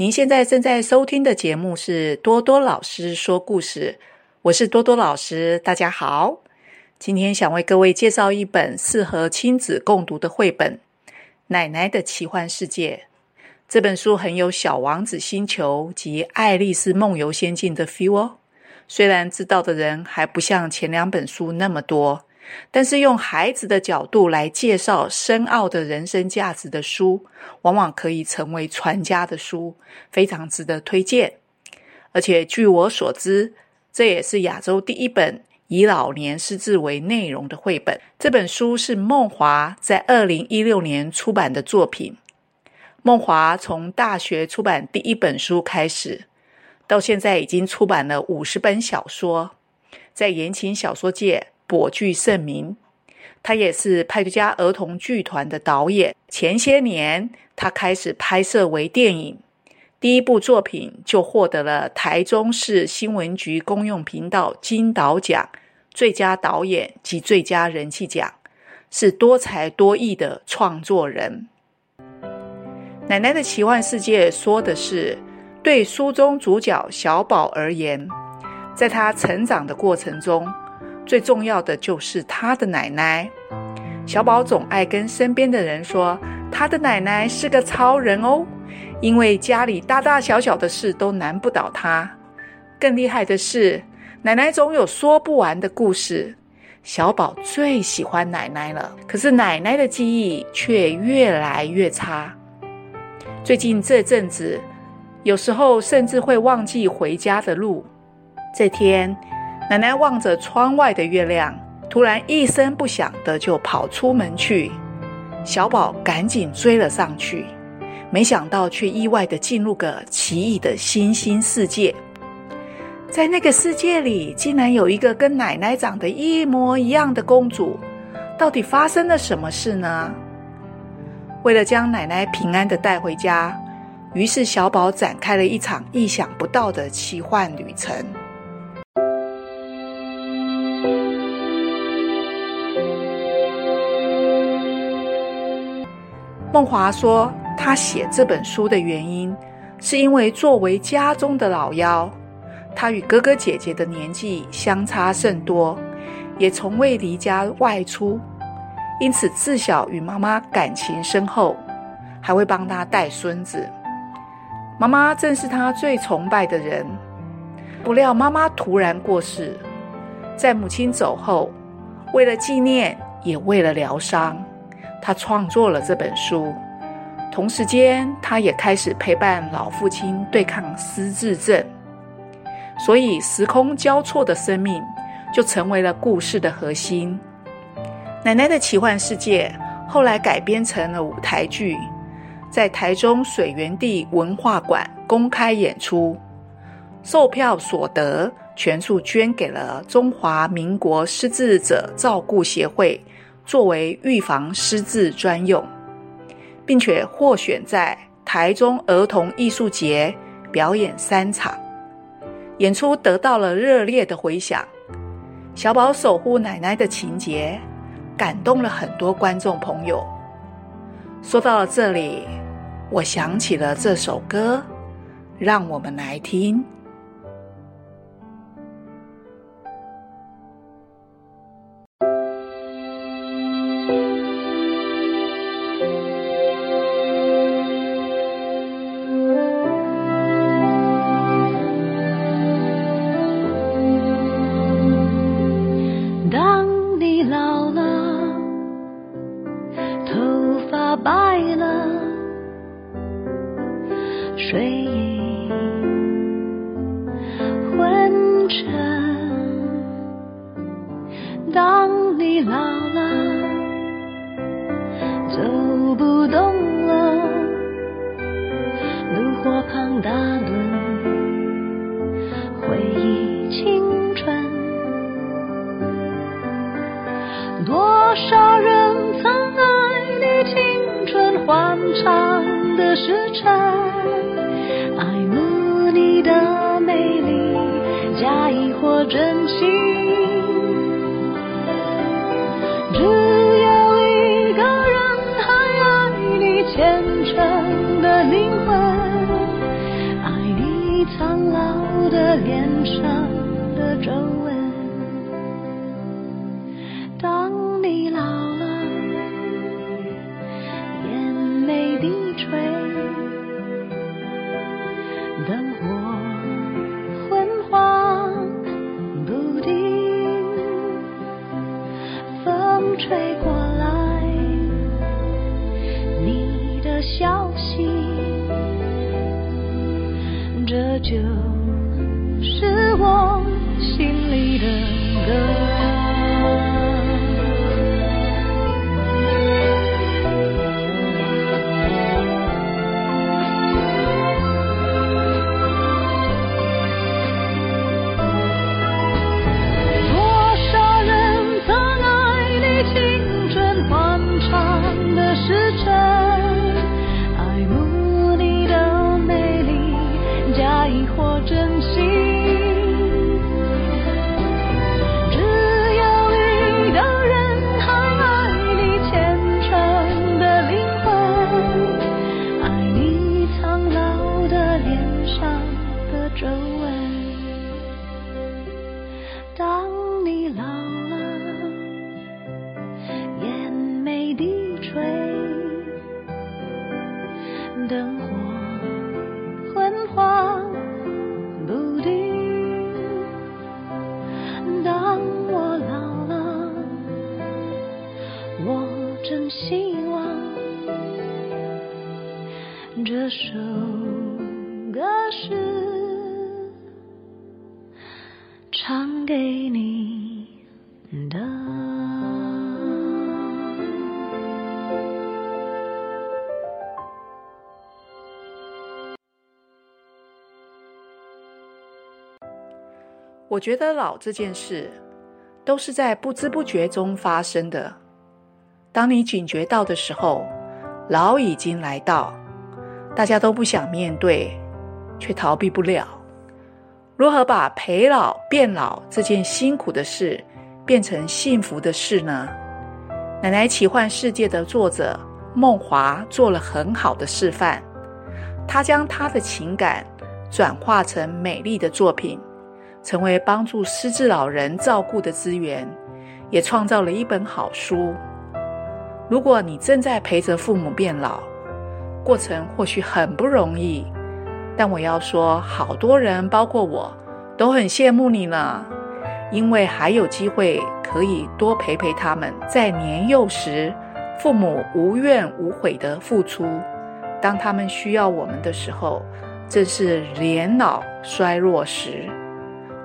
您现在正在收听的节目是多多老师说故事，我是多多老师，大家好。今天想为各位介绍一本适合亲子共读的绘本《奶奶的奇幻世界》。这本书很有《小王子》星球及《爱丽丝梦游仙境》的 feel 哦。虽然知道的人还不像前两本书那么多。但是用孩子的角度来介绍深奥的人生价值的书，往往可以成为传家的书，非常值得推荐。而且据我所知，这也是亚洲第一本以老年失智为内容的绘本。这本书是梦华在二零一六年出版的作品。梦华从大学出版第一本书开始，到现在已经出版了五十本小说，在言情小说界。博具盛名，他也是派对家儿童剧团的导演。前些年，他开始拍摄微电影，第一部作品就获得了台中市新闻局公用频道金导奖最佳导演及最佳人气奖，是多才多艺的创作人。奶奶的奇幻世界说的是，对书中主角小宝而言，在他成长的过程中。最重要的就是他的奶奶。小宝总爱跟身边的人说，他的奶奶是个超人哦，因为家里大大小小的事都难不倒他。更厉害的是，奶奶总有说不完的故事。小宝最喜欢奶奶了，可是奶奶的记忆却越来越差。最近这阵子，有时候甚至会忘记回家的路。这天。奶奶望着窗外的月亮，突然一声不响的就跑出门去。小宝赶紧追了上去，没想到却意外的进入个奇异的新兴世界。在那个世界里，竟然有一个跟奶奶长得一模一样的公主。到底发生了什么事呢？为了将奶奶平安的带回家，于是小宝展开了一场意想不到的奇幻旅程。梦华说：“他写这本书的原因，是因为作为家中的老幺，他与哥哥姐姐的年纪相差甚多，也从未离家外出，因此自小与妈妈感情深厚，还会帮他带孙子。妈妈正是他最崇拜的人。不料妈妈突然过世，在母亲走后，为了纪念，也为了疗伤。”他创作了这本书，同时间，他也开始陪伴老父亲对抗失智症，所以时空交错的生命就成为了故事的核心。奶奶的奇幻世界后来改编成了舞台剧，在台中水源地文化馆公开演出，售票所得全数捐给了中华民国失智者照顾协会。作为预防失智专用，并且获选在台中儿童艺术节表演三场，演出得到了热烈的回响。小宝守护奶奶的情节，感动了很多观众朋友。说到了这里，我想起了这首歌，让我们来听。水。真心。只有一个人还爱你虔诚的灵魂爱你苍老的脸上的皱纹。就是我心里的歌。唱给你的。我觉得老这件事，都是在不知不觉中发生的。当你警觉到的时候，老已经来到，大家都不想面对，却逃避不了。如何把陪老变老这件辛苦的事，变成幸福的事呢？奶奶奇幻世界的作者梦华做了很好的示范，她将她的情感转化成美丽的作品。成为帮助失智老人照顾的资源，也创造了一本好书。如果你正在陪着父母变老，过程或许很不容易，但我要说，好多人，包括我，都很羡慕你呢，因为还有机会可以多陪陪他们，在年幼时，父母无怨无悔的付出，当他们需要我们的时候，正是年老衰弱时。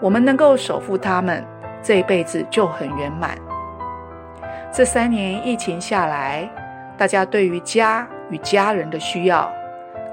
我们能够守护他们，这一辈子就很圆满。这三年疫情下来，大家对于家与家人的需要，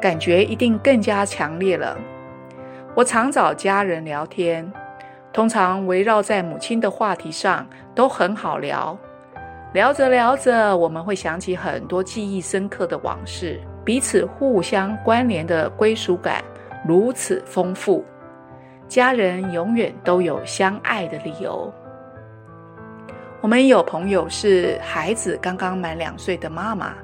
感觉一定更加强烈了。我常找家人聊天，通常围绕在母亲的话题上，都很好聊。聊着聊着，我们会想起很多记忆深刻的往事，彼此互相关联的归属感如此丰富。家人永远都有相爱的理由。我们有朋友是孩子刚刚满两岁的妈妈，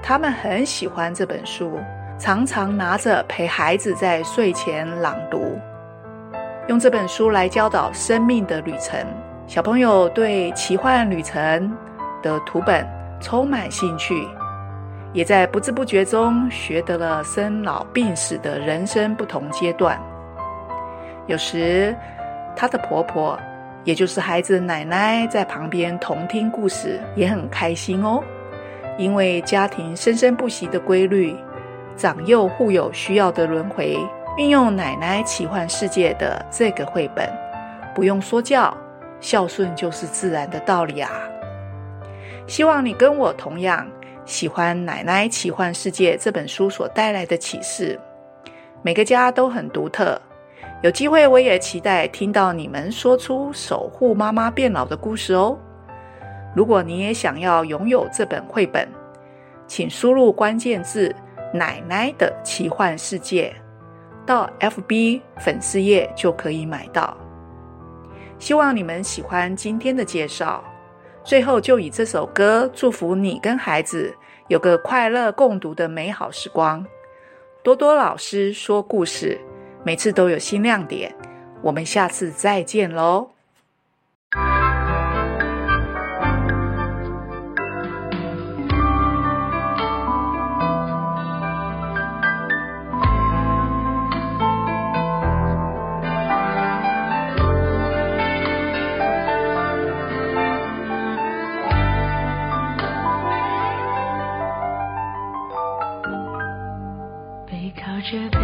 他们很喜欢这本书，常常拿着陪孩子在睡前朗读，用这本书来教导生命的旅程。小朋友对奇幻旅程的图本充满兴趣，也在不知不觉中学得了生老病死的人生不同阶段。有时，她的婆婆，也就是孩子奶奶，在旁边同听故事，也很开心哦。因为家庭生生不息的规律，长幼互有需要的轮回，运用奶奶奇幻世界的这个绘本，不用说教，孝顺就是自然的道理啊。希望你跟我同样喜欢《奶奶奇幻世界》这本书所带来的启示。每个家都很独特。有机会，我也期待听到你们说出守护妈妈变老的故事哦。如果你也想要拥有这本绘本，请输入关键字“奶奶的奇幻世界。到 fb 粉丝页就可以买到。希望你们喜欢今天的介绍。最后就以这首歌祝福你跟孩子有个快乐共读的美好时光。多多老师说故事每次都有新亮点。我们下次再见喽背靠着背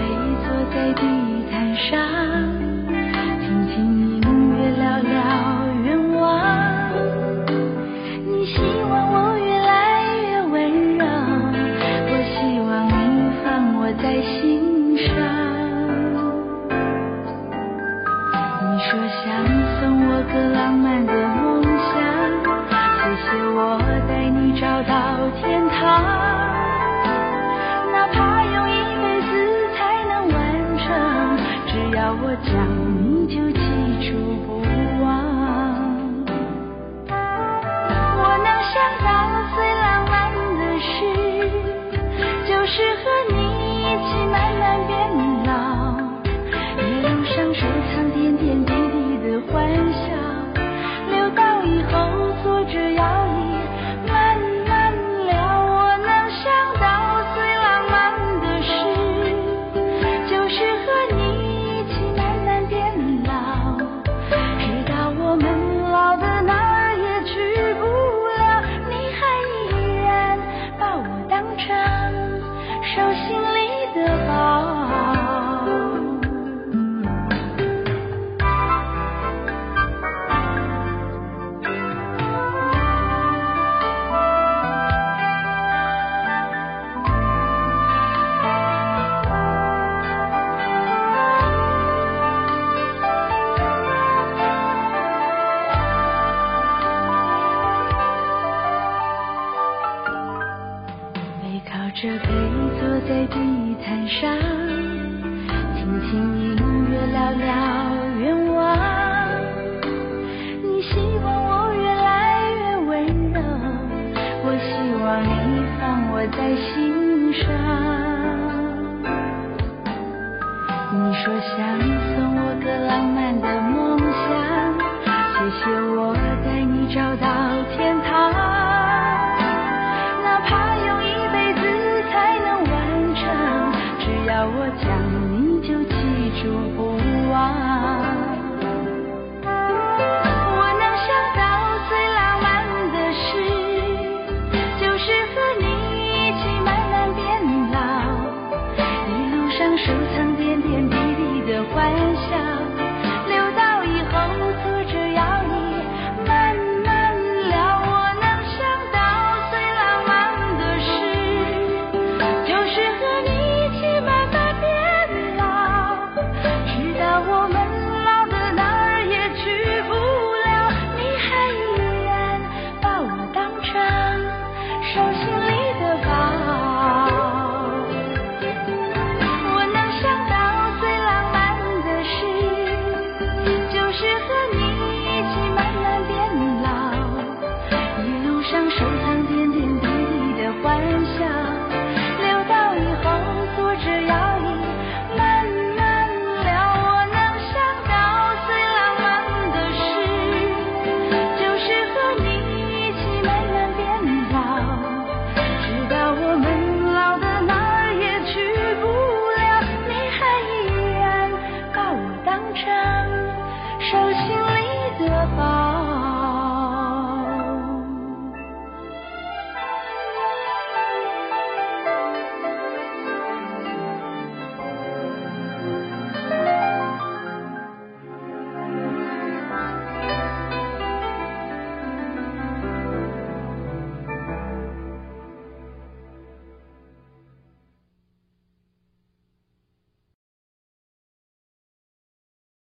坐在地毯上静静我讲你就记住不忘。